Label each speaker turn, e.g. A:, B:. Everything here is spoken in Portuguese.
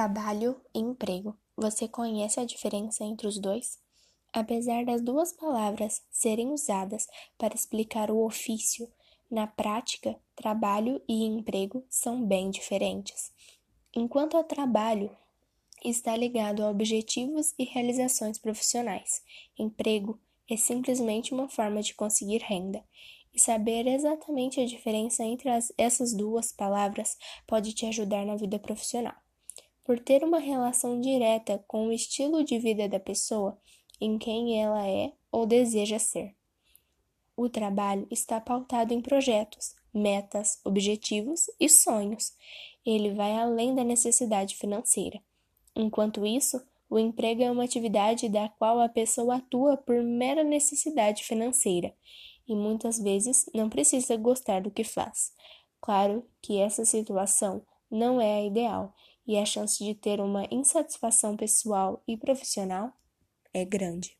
A: Trabalho e emprego. Você conhece a diferença entre os dois? Apesar das duas palavras serem usadas para explicar o ofício, na prática, trabalho e emprego são bem diferentes. Enquanto o trabalho está ligado a objetivos e realizações profissionais, emprego é simplesmente uma forma de conseguir renda. E saber exatamente a diferença entre as, essas duas palavras pode te ajudar na vida profissional por ter uma relação direta com o estilo de vida da pessoa em quem ela é ou deseja ser. O trabalho está pautado em projetos, metas, objetivos e sonhos. Ele vai além da necessidade financeira. Enquanto isso, o emprego é uma atividade da qual a pessoa atua por mera necessidade financeira e muitas vezes não precisa gostar do que faz. Claro que essa situação não é a ideal e a chance de ter uma insatisfação pessoal e profissional é grande.